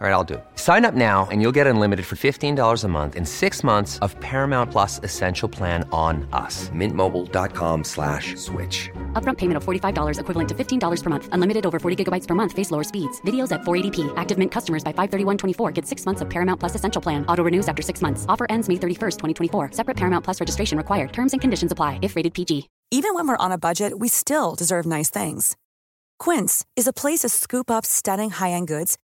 All right, I'll do it. Sign up now and you'll get unlimited for $15 a month in six months of Paramount Plus Essential Plan on us. Mintmobile.com slash switch. Upfront payment of $45 equivalent to $15 per month. Unlimited over 40 gigabytes per month. Face lower speeds. Videos at 480p. Active Mint customers by 531.24 get six months of Paramount Plus Essential Plan. Auto renews after six months. Offer ends May 31st, 2024. Separate Paramount Plus registration required. Terms and conditions apply if rated PG. Even when we're on a budget, we still deserve nice things. Quince is a place to scoop up stunning high-end goods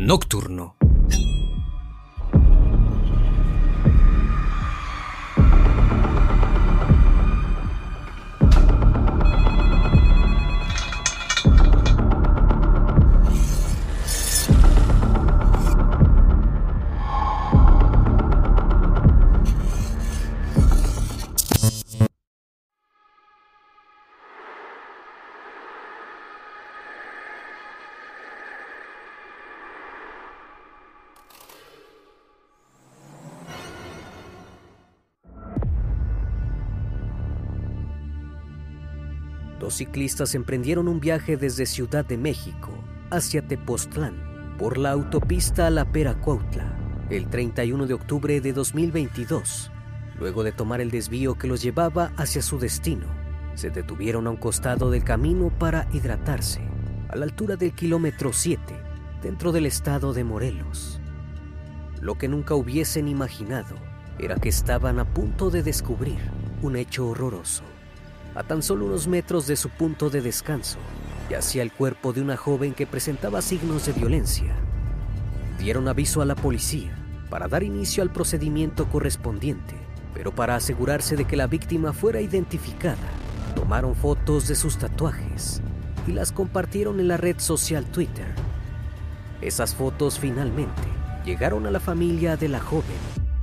Nocturno. Ciclistas emprendieron un viaje desde Ciudad de México hacia Tepoztlán por la autopista La Pera Cuautla el 31 de octubre de 2022. Luego de tomar el desvío que los llevaba hacia su destino, se detuvieron a un costado del camino para hidratarse, a la altura del kilómetro 7, dentro del estado de Morelos. Lo que nunca hubiesen imaginado era que estaban a punto de descubrir un hecho horroroso. A tan solo unos metros de su punto de descanso, yacía el cuerpo de una joven que presentaba signos de violencia. Dieron aviso a la policía para dar inicio al procedimiento correspondiente, pero para asegurarse de que la víctima fuera identificada, tomaron fotos de sus tatuajes y las compartieron en la red social Twitter. Esas fotos finalmente llegaron a la familia de la joven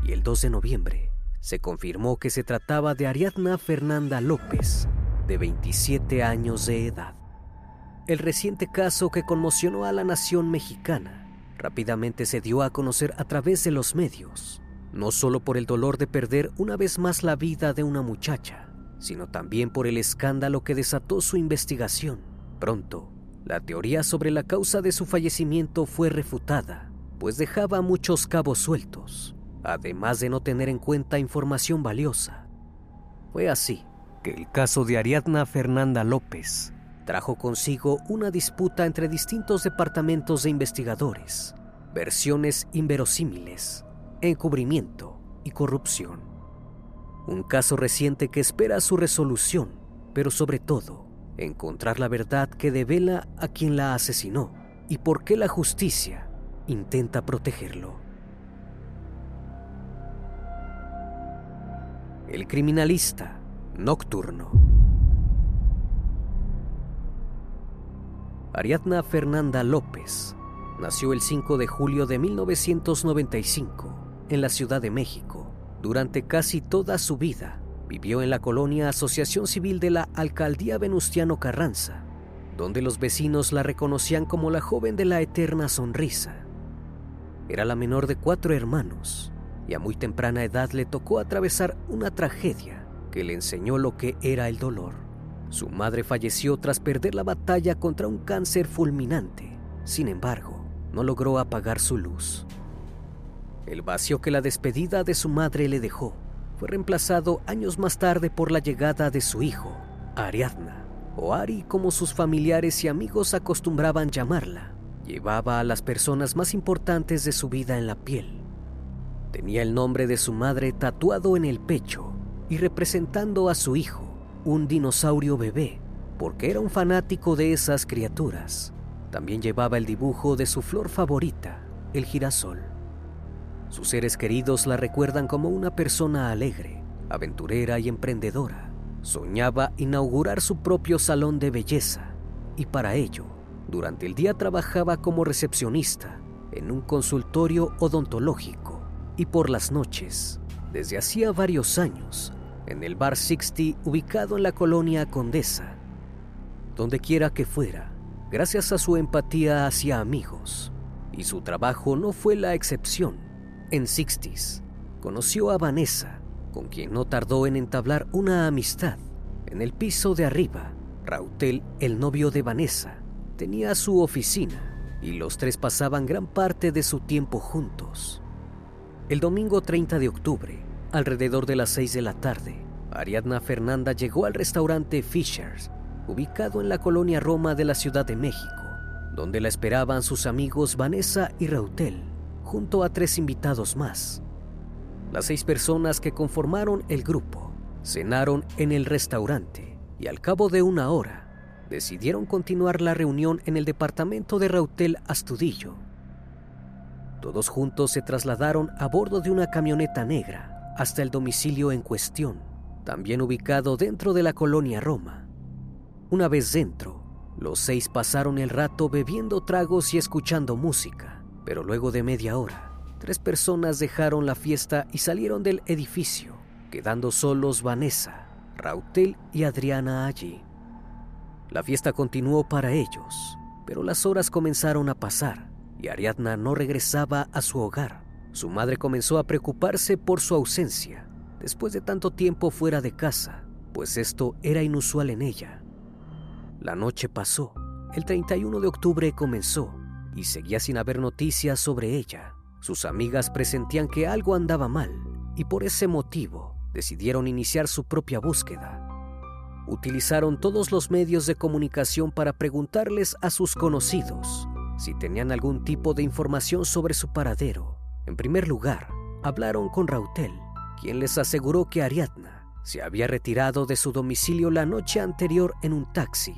y el 2 de noviembre se confirmó que se trataba de Ariadna Fernanda López, de 27 años de edad. El reciente caso que conmocionó a la nación mexicana rápidamente se dio a conocer a través de los medios, no solo por el dolor de perder una vez más la vida de una muchacha, sino también por el escándalo que desató su investigación. Pronto, la teoría sobre la causa de su fallecimiento fue refutada, pues dejaba muchos cabos sueltos, además de no tener en cuenta información valiosa. Fue así que el caso de Ariadna Fernanda López trajo consigo una disputa entre distintos departamentos de investigadores, versiones inverosímiles, encubrimiento y corrupción. Un caso reciente que espera su resolución, pero sobre todo, encontrar la verdad que devela a quien la asesinó y por qué la justicia intenta protegerlo. El criminalista nocturno. Ariadna Fernanda López nació el 5 de julio de 1995 en la Ciudad de México. Durante casi toda su vida vivió en la colonia Asociación Civil de la Alcaldía Venustiano Carranza, donde los vecinos la reconocían como la joven de la eterna sonrisa. Era la menor de cuatro hermanos y a muy temprana edad le tocó atravesar una tragedia que le enseñó lo que era el dolor. Su madre falleció tras perder la batalla contra un cáncer fulminante. Sin embargo, no logró apagar su luz. El vacío que la despedida de su madre le dejó fue reemplazado años más tarde por la llegada de su hijo, Ariadna, o Ari como sus familiares y amigos acostumbraban llamarla, llevaba a las personas más importantes de su vida en la piel. Tenía el nombre de su madre tatuado en el pecho y representando a su hijo, un dinosaurio bebé, porque era un fanático de esas criaturas. También llevaba el dibujo de su flor favorita, el girasol. Sus seres queridos la recuerdan como una persona alegre, aventurera y emprendedora. Soñaba inaugurar su propio salón de belleza y para ello, durante el día trabajaba como recepcionista en un consultorio odontológico y por las noches, desde hacía varios años, en el Bar 60 ubicado en la colonia Condesa. Donde quiera que fuera, gracias a su empatía hacia amigos, y su trabajo no fue la excepción. En Sixties conoció a Vanessa, con quien no tardó en entablar una amistad. En el piso de arriba, Rautel, el novio de Vanessa, tenía su oficina y los tres pasaban gran parte de su tiempo juntos. El domingo 30 de octubre, alrededor de las 6 de la tarde, Ariadna Fernanda llegó al restaurante Fishers, ubicado en la colonia Roma de la Ciudad de México, donde la esperaban sus amigos Vanessa y Rautel, junto a tres invitados más. Las seis personas que conformaron el grupo cenaron en el restaurante y al cabo de una hora decidieron continuar la reunión en el departamento de Rautel Astudillo. Todos juntos se trasladaron a bordo de una camioneta negra hasta el domicilio en cuestión, también ubicado dentro de la colonia Roma. Una vez dentro, los seis pasaron el rato bebiendo tragos y escuchando música, pero luego de media hora, tres personas dejaron la fiesta y salieron del edificio, quedando solos Vanessa, Rautel y Adriana allí. La fiesta continuó para ellos, pero las horas comenzaron a pasar Ariadna no regresaba a su hogar. Su madre comenzó a preocuparse por su ausencia después de tanto tiempo fuera de casa, pues esto era inusual en ella. La noche pasó, el 31 de octubre comenzó y seguía sin haber noticias sobre ella. Sus amigas presentían que algo andaba mal y por ese motivo decidieron iniciar su propia búsqueda. Utilizaron todos los medios de comunicación para preguntarles a sus conocidos si tenían algún tipo de información sobre su paradero. En primer lugar, hablaron con Rautel, quien les aseguró que Ariadna se había retirado de su domicilio la noche anterior en un taxi.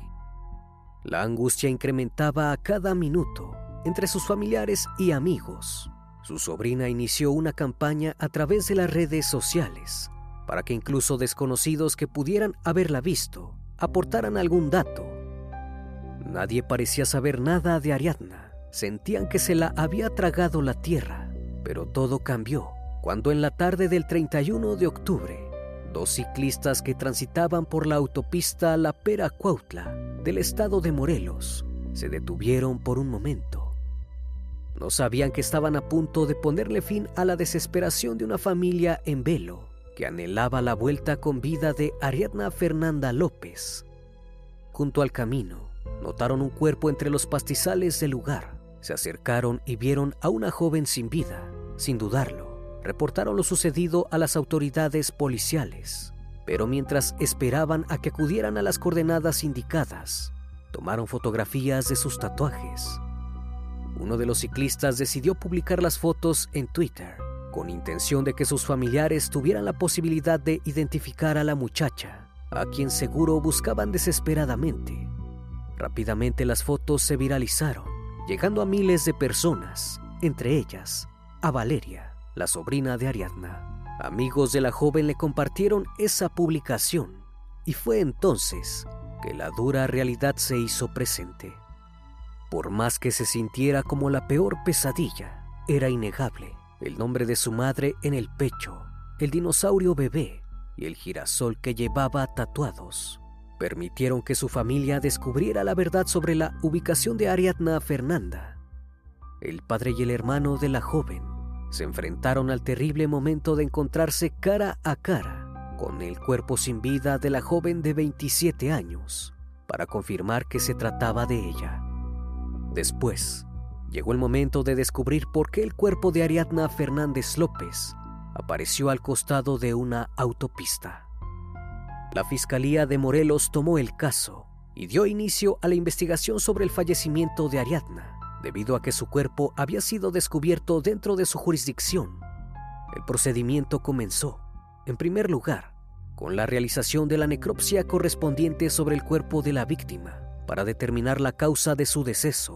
La angustia incrementaba a cada minuto entre sus familiares y amigos. Su sobrina inició una campaña a través de las redes sociales para que incluso desconocidos que pudieran haberla visto aportaran algún dato. Nadie parecía saber nada de Ariadna. Sentían que se la había tragado la tierra, pero todo cambió cuando en la tarde del 31 de octubre, dos ciclistas que transitaban por la autopista La Pera Cuautla del estado de Morelos se detuvieron por un momento. No sabían que estaban a punto de ponerle fin a la desesperación de una familia en velo que anhelaba la vuelta con vida de Ariadna Fernanda López. Junto al camino, notaron un cuerpo entre los pastizales del lugar. Se acercaron y vieron a una joven sin vida. Sin dudarlo, reportaron lo sucedido a las autoridades policiales. Pero mientras esperaban a que acudieran a las coordenadas indicadas, tomaron fotografías de sus tatuajes. Uno de los ciclistas decidió publicar las fotos en Twitter con intención de que sus familiares tuvieran la posibilidad de identificar a la muchacha, a quien seguro buscaban desesperadamente. Rápidamente las fotos se viralizaron, llegando a miles de personas, entre ellas a Valeria, la sobrina de Ariadna. Amigos de la joven le compartieron esa publicación y fue entonces que la dura realidad se hizo presente. Por más que se sintiera como la peor pesadilla, era innegable el nombre de su madre en el pecho, el dinosaurio bebé y el girasol que llevaba tatuados permitieron que su familia descubriera la verdad sobre la ubicación de Ariadna Fernanda. El padre y el hermano de la joven se enfrentaron al terrible momento de encontrarse cara a cara con el cuerpo sin vida de la joven de 27 años para confirmar que se trataba de ella. Después, llegó el momento de descubrir por qué el cuerpo de Ariadna Fernández López apareció al costado de una autopista. La Fiscalía de Morelos tomó el caso y dio inicio a la investigación sobre el fallecimiento de Ariadna, debido a que su cuerpo había sido descubierto dentro de su jurisdicción. El procedimiento comenzó, en primer lugar, con la realización de la necropsia correspondiente sobre el cuerpo de la víctima para determinar la causa de su deceso.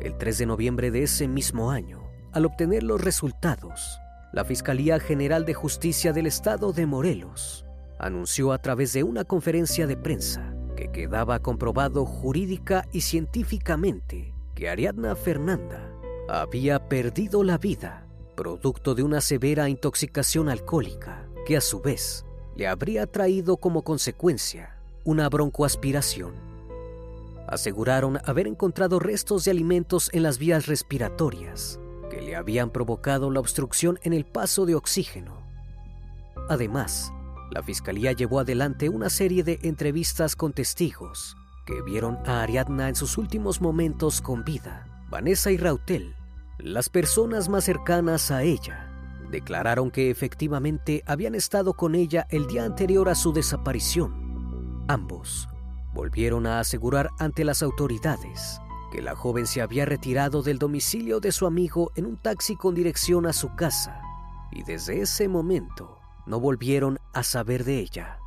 El 3 de noviembre de ese mismo año, al obtener los resultados, la Fiscalía General de Justicia del Estado de Morelos anunció a través de una conferencia de prensa que quedaba comprobado jurídica y científicamente que Ariadna Fernanda había perdido la vida producto de una severa intoxicación alcohólica que a su vez le habría traído como consecuencia una broncoaspiración. Aseguraron haber encontrado restos de alimentos en las vías respiratorias que le habían provocado la obstrucción en el paso de oxígeno. Además, la fiscalía llevó adelante una serie de entrevistas con testigos que vieron a Ariadna en sus últimos momentos con vida. Vanessa y Rautel, las personas más cercanas a ella, declararon que efectivamente habían estado con ella el día anterior a su desaparición. Ambos volvieron a asegurar ante las autoridades que la joven se había retirado del domicilio de su amigo en un taxi con dirección a su casa y desde ese momento no volvieron a saber de ella.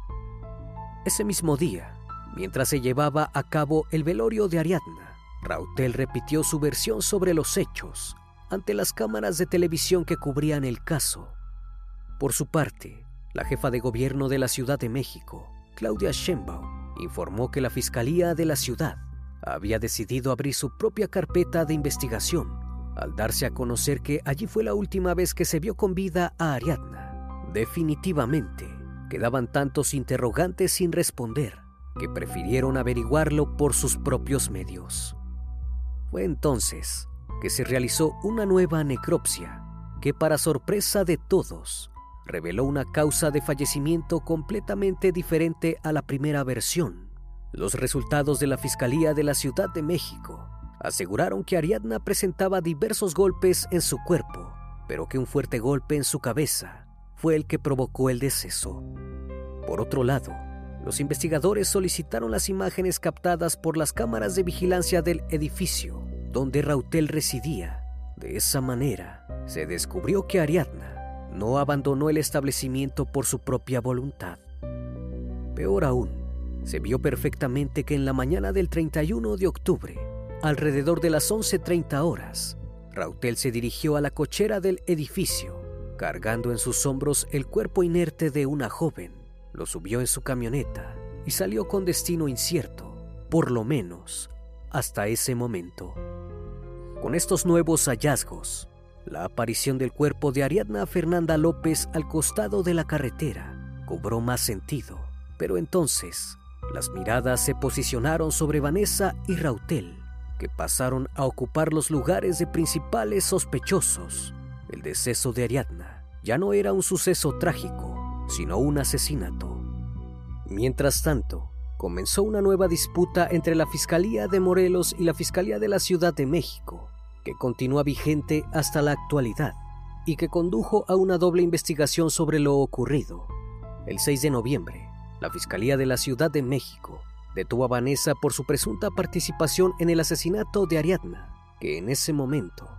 Ese mismo día, mientras se llevaba a cabo el velorio de Ariadna, Rautel repitió su versión sobre los hechos ante las cámaras de televisión que cubrían el caso. Por su parte, la jefa de gobierno de la Ciudad de México, Claudia Sheinbaum, informó que la Fiscalía de la ciudad había decidido abrir su propia carpeta de investigación al darse a conocer que allí fue la última vez que se vio con vida a Ariadna. Definitivamente, quedaban tantos interrogantes sin responder que prefirieron averiguarlo por sus propios medios. Fue entonces que se realizó una nueva necropsia que para sorpresa de todos reveló una causa de fallecimiento completamente diferente a la primera versión. Los resultados de la Fiscalía de la Ciudad de México aseguraron que Ariadna presentaba diversos golpes en su cuerpo, pero que un fuerte golpe en su cabeza fue el que provocó el deceso. Por otro lado, los investigadores solicitaron las imágenes captadas por las cámaras de vigilancia del edificio donde Rautel residía. De esa manera, se descubrió que Ariadna no abandonó el establecimiento por su propia voluntad. Peor aún, se vio perfectamente que en la mañana del 31 de octubre, alrededor de las 11.30 horas, Rautel se dirigió a la cochera del edificio cargando en sus hombros el cuerpo inerte de una joven. Lo subió en su camioneta y salió con destino incierto, por lo menos hasta ese momento. Con estos nuevos hallazgos, la aparición del cuerpo de Ariadna Fernanda López al costado de la carretera cobró más sentido, pero entonces las miradas se posicionaron sobre Vanessa y Rautel, que pasaron a ocupar los lugares de principales sospechosos el deceso de Ariadna ya no era un suceso trágico, sino un asesinato. Mientras tanto, comenzó una nueva disputa entre la Fiscalía de Morelos y la Fiscalía de la Ciudad de México, que continúa vigente hasta la actualidad y que condujo a una doble investigación sobre lo ocurrido. El 6 de noviembre, la Fiscalía de la Ciudad de México detuvo a Vanessa por su presunta participación en el asesinato de Ariadna, que en ese momento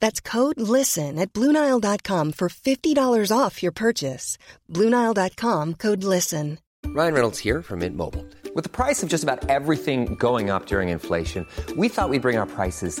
That's code LISTEN at Bluenile.com for $50 off your purchase. Bluenile.com code LISTEN. Ryan Reynolds here from Mint Mobile. With the price of just about everything going up during inflation, we thought we'd bring our prices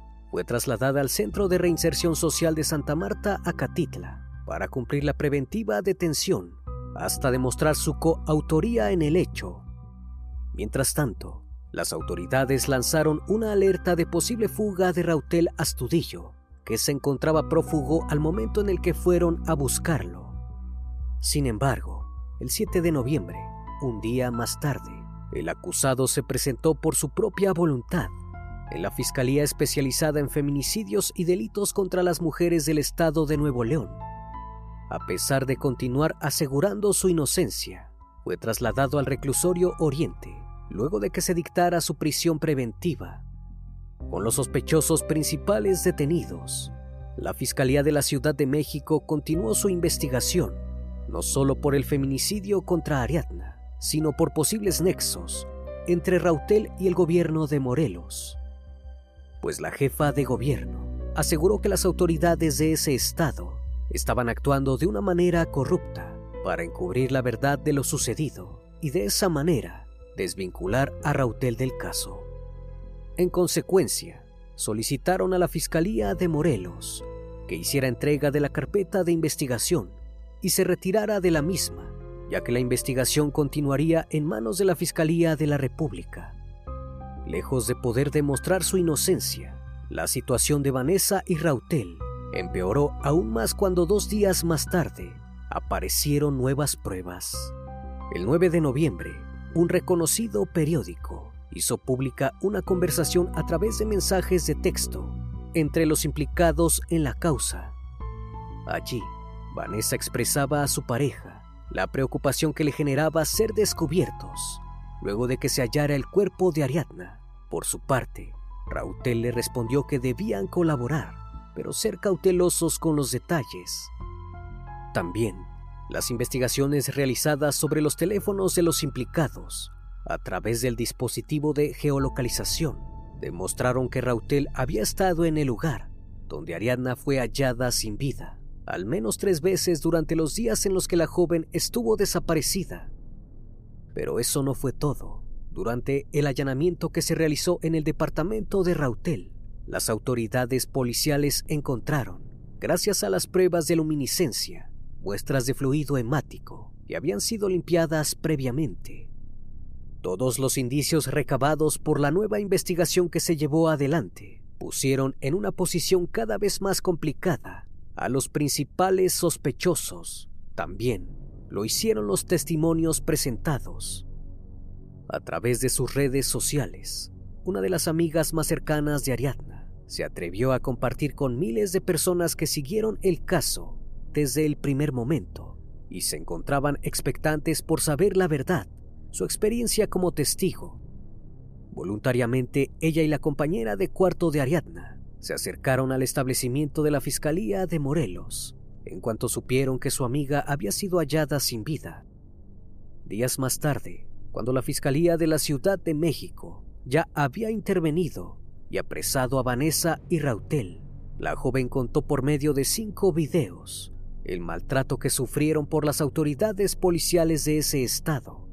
fue trasladada al Centro de Reinserción Social de Santa Marta, Acatitla, para cumplir la preventiva detención hasta demostrar su coautoría en el hecho. Mientras tanto, las autoridades lanzaron una alerta de posible fuga de Rautel Astudillo, que se encontraba prófugo al momento en el que fueron a buscarlo. Sin embargo, el 7 de noviembre, un día más tarde, el acusado se presentó por su propia voluntad en la Fiscalía Especializada en Feminicidios y Delitos contra las Mujeres del Estado de Nuevo León. A pesar de continuar asegurando su inocencia, fue trasladado al reclusorio Oriente luego de que se dictara su prisión preventiva. Con los sospechosos principales detenidos, la Fiscalía de la Ciudad de México continuó su investigación, no solo por el feminicidio contra Ariadna, sino por posibles nexos entre Rautel y el gobierno de Morelos. Pues la jefa de gobierno aseguró que las autoridades de ese estado estaban actuando de una manera corrupta para encubrir la verdad de lo sucedido y de esa manera desvincular a Rautel del caso. En consecuencia, solicitaron a la Fiscalía de Morelos que hiciera entrega de la carpeta de investigación y se retirara de la misma, ya que la investigación continuaría en manos de la Fiscalía de la República. Lejos de poder demostrar su inocencia, la situación de Vanessa y Rautel empeoró aún más cuando dos días más tarde aparecieron nuevas pruebas. El 9 de noviembre, un reconocido periódico hizo pública una conversación a través de mensajes de texto entre los implicados en la causa. Allí, Vanessa expresaba a su pareja la preocupación que le generaba ser descubiertos luego de que se hallara el cuerpo de Ariadna. Por su parte, Rautel le respondió que debían colaborar, pero ser cautelosos con los detalles. También las investigaciones realizadas sobre los teléfonos de los implicados a través del dispositivo de geolocalización demostraron que Rautel había estado en el lugar donde Ariadna fue hallada sin vida, al menos tres veces durante los días en los que la joven estuvo desaparecida. Pero eso no fue todo. Durante el allanamiento que se realizó en el departamento de Rautel, las autoridades policiales encontraron, gracias a las pruebas de luminiscencia, muestras de fluido hemático que habían sido limpiadas previamente. Todos los indicios recabados por la nueva investigación que se llevó adelante pusieron en una posición cada vez más complicada a los principales sospechosos. También lo hicieron los testimonios presentados. A través de sus redes sociales, una de las amigas más cercanas de Ariadna se atrevió a compartir con miles de personas que siguieron el caso desde el primer momento y se encontraban expectantes por saber la verdad, su experiencia como testigo. Voluntariamente, ella y la compañera de cuarto de Ariadna se acercaron al establecimiento de la Fiscalía de Morelos en cuanto supieron que su amiga había sido hallada sin vida. Días más tarde, cuando la Fiscalía de la Ciudad de México ya había intervenido y apresado a Vanessa y Rautel, la joven contó por medio de cinco videos el maltrato que sufrieron por las autoridades policiales de ese estado.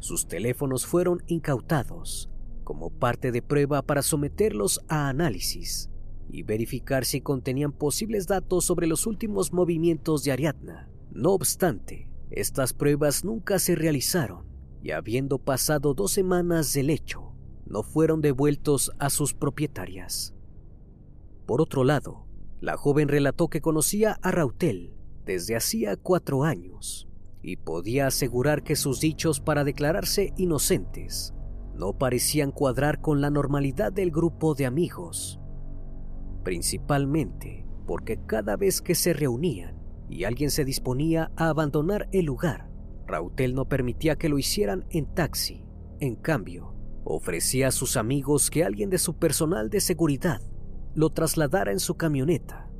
Sus teléfonos fueron incautados como parte de prueba para someterlos a análisis y verificar si contenían posibles datos sobre los últimos movimientos de Ariadna. No obstante, estas pruebas nunca se realizaron y habiendo pasado dos semanas del hecho, no fueron devueltos a sus propietarias. Por otro lado, la joven relató que conocía a Rautel desde hacía cuatro años y podía asegurar que sus dichos para declararse inocentes no parecían cuadrar con la normalidad del grupo de amigos, principalmente porque cada vez que se reunían y alguien se disponía a abandonar el lugar, Rautel no permitía que lo hicieran en taxi. En cambio, ofrecía a sus amigos que alguien de su personal de seguridad lo trasladara en su camioneta.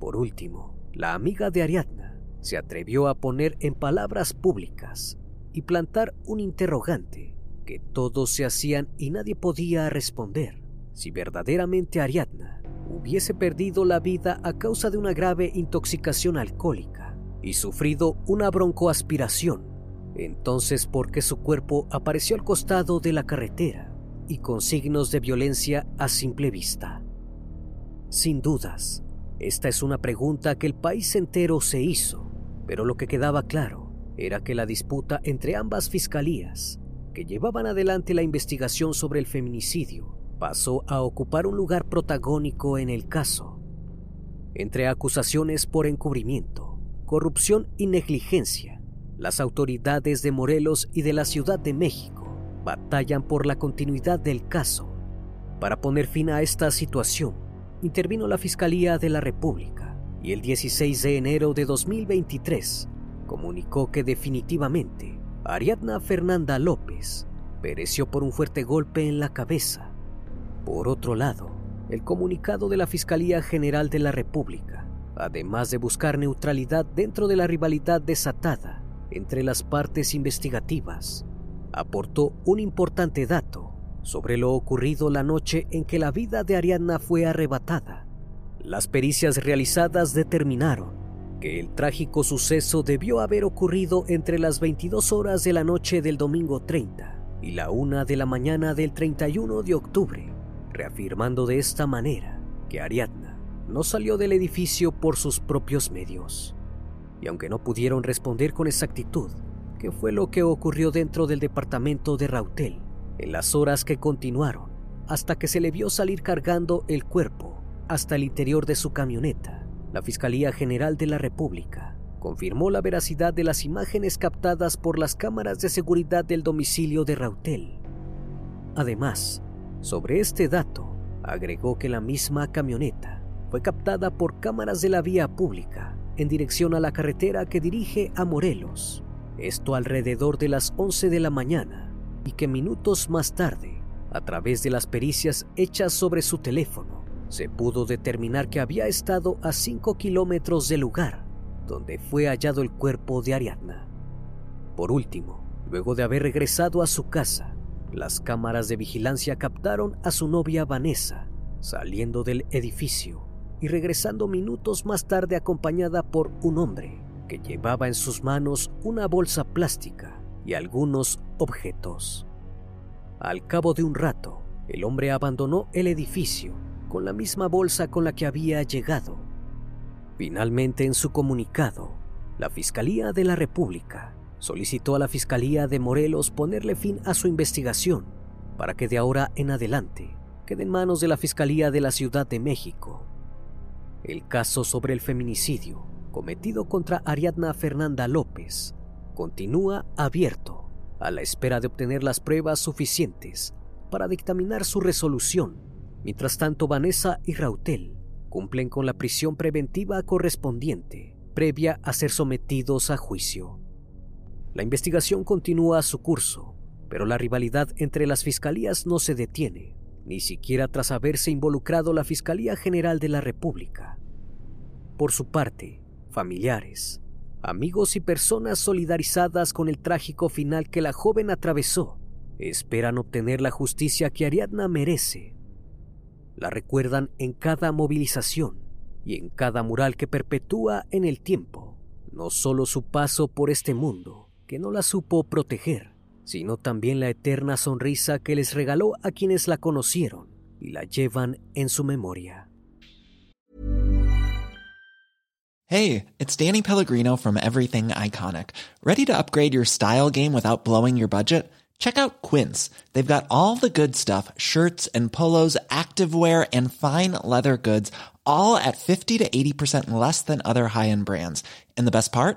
Por último, la amiga de Ariadna se atrevió a poner en palabras públicas y plantar un interrogante que todos se hacían y nadie podía responder si verdaderamente Ariadna hubiese perdido la vida a causa de una grave intoxicación alcohólica y sufrido una broncoaspiración. Entonces, ¿por qué su cuerpo apareció al costado de la carretera y con signos de violencia a simple vista. Sin dudas, esta es una pregunta que el país entero se hizo, pero lo que quedaba claro era que la disputa entre ambas fiscalías, que llevaban adelante la investigación sobre el feminicidio, pasó a ocupar un lugar protagónico en el caso. Entre acusaciones por encubrimiento, corrupción y negligencia, las autoridades de Morelos y de la Ciudad de México batallan por la continuidad del caso. Para poner fin a esta situación, intervino la Fiscalía de la República y el 16 de enero de 2023 comunicó que definitivamente Ariadna Fernanda López pereció por un fuerte golpe en la cabeza. Por otro lado, el comunicado de la Fiscalía General de la República, además de buscar neutralidad dentro de la rivalidad desatada entre las partes investigativas, aportó un importante dato sobre lo ocurrido la noche en que la vida de Ariadna fue arrebatada. Las pericias realizadas determinaron que el trágico suceso debió haber ocurrido entre las 22 horas de la noche del domingo 30 y la 1 de la mañana del 31 de octubre, reafirmando de esta manera que Ariadna no salió del edificio por sus propios medios. Y aunque no pudieron responder con exactitud qué fue lo que ocurrió dentro del departamento de Rautel en las horas que continuaron hasta que se le vio salir cargando el cuerpo hasta el interior de su camioneta, la Fiscalía General de la República confirmó la veracidad de las imágenes captadas por las cámaras de seguridad del domicilio de Rautel. Además, sobre este dato, agregó que la misma camioneta fue captada por cámaras de la vía pública en dirección a la carretera que dirige a Morelos, esto alrededor de las 11 de la mañana, y que minutos más tarde, a través de las pericias hechas sobre su teléfono, se pudo determinar que había estado a 5 kilómetros del lugar donde fue hallado el cuerpo de Ariadna. Por último, luego de haber regresado a su casa, las cámaras de vigilancia captaron a su novia Vanessa saliendo del edificio y regresando minutos más tarde acompañada por un hombre que llevaba en sus manos una bolsa plástica y algunos objetos. Al cabo de un rato, el hombre abandonó el edificio con la misma bolsa con la que había llegado. Finalmente, en su comunicado, la Fiscalía de la República solicitó a la Fiscalía de Morelos ponerle fin a su investigación para que de ahora en adelante quede en manos de la Fiscalía de la Ciudad de México. El caso sobre el feminicidio cometido contra Ariadna Fernanda López continúa abierto a la espera de obtener las pruebas suficientes para dictaminar su resolución Mientras tanto, Vanessa y Rautel cumplen con la prisión preventiva correspondiente, previa a ser sometidos a juicio. La investigación continúa su curso, pero la rivalidad entre las fiscalías no se detiene, ni siquiera tras haberse involucrado la Fiscalía General de la República. Por su parte, familiares, amigos y personas solidarizadas con el trágico final que la joven atravesó esperan obtener la justicia que Ariadna merece la recuerdan en cada movilización y en cada mural que perpetúa en el tiempo, no solo su paso por este mundo, que no la supo proteger, sino también la eterna sonrisa que les regaló a quienes la conocieron y la llevan en su memoria. Hey, it's Danny Pellegrino from Everything Iconic. ¿Ready to upgrade your style game without blowing your budget? Check out Quince. They've got all the good stuff shirts and polos, activewear, and fine leather goods, all at 50 to 80% less than other high end brands. And the best part?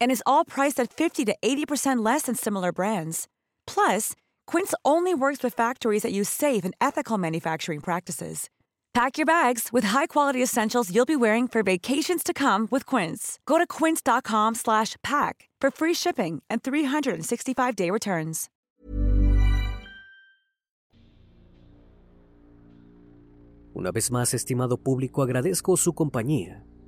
And is all priced at 50 to 80% less than similar brands. Plus, Quince only works with factories that use safe and ethical manufacturing practices. Pack your bags with high-quality essentials you'll be wearing for vacations to come with Quince. Go to quince.com/pack for free shipping and 365-day returns. Una vez más, estimado público, agradezco su compañía.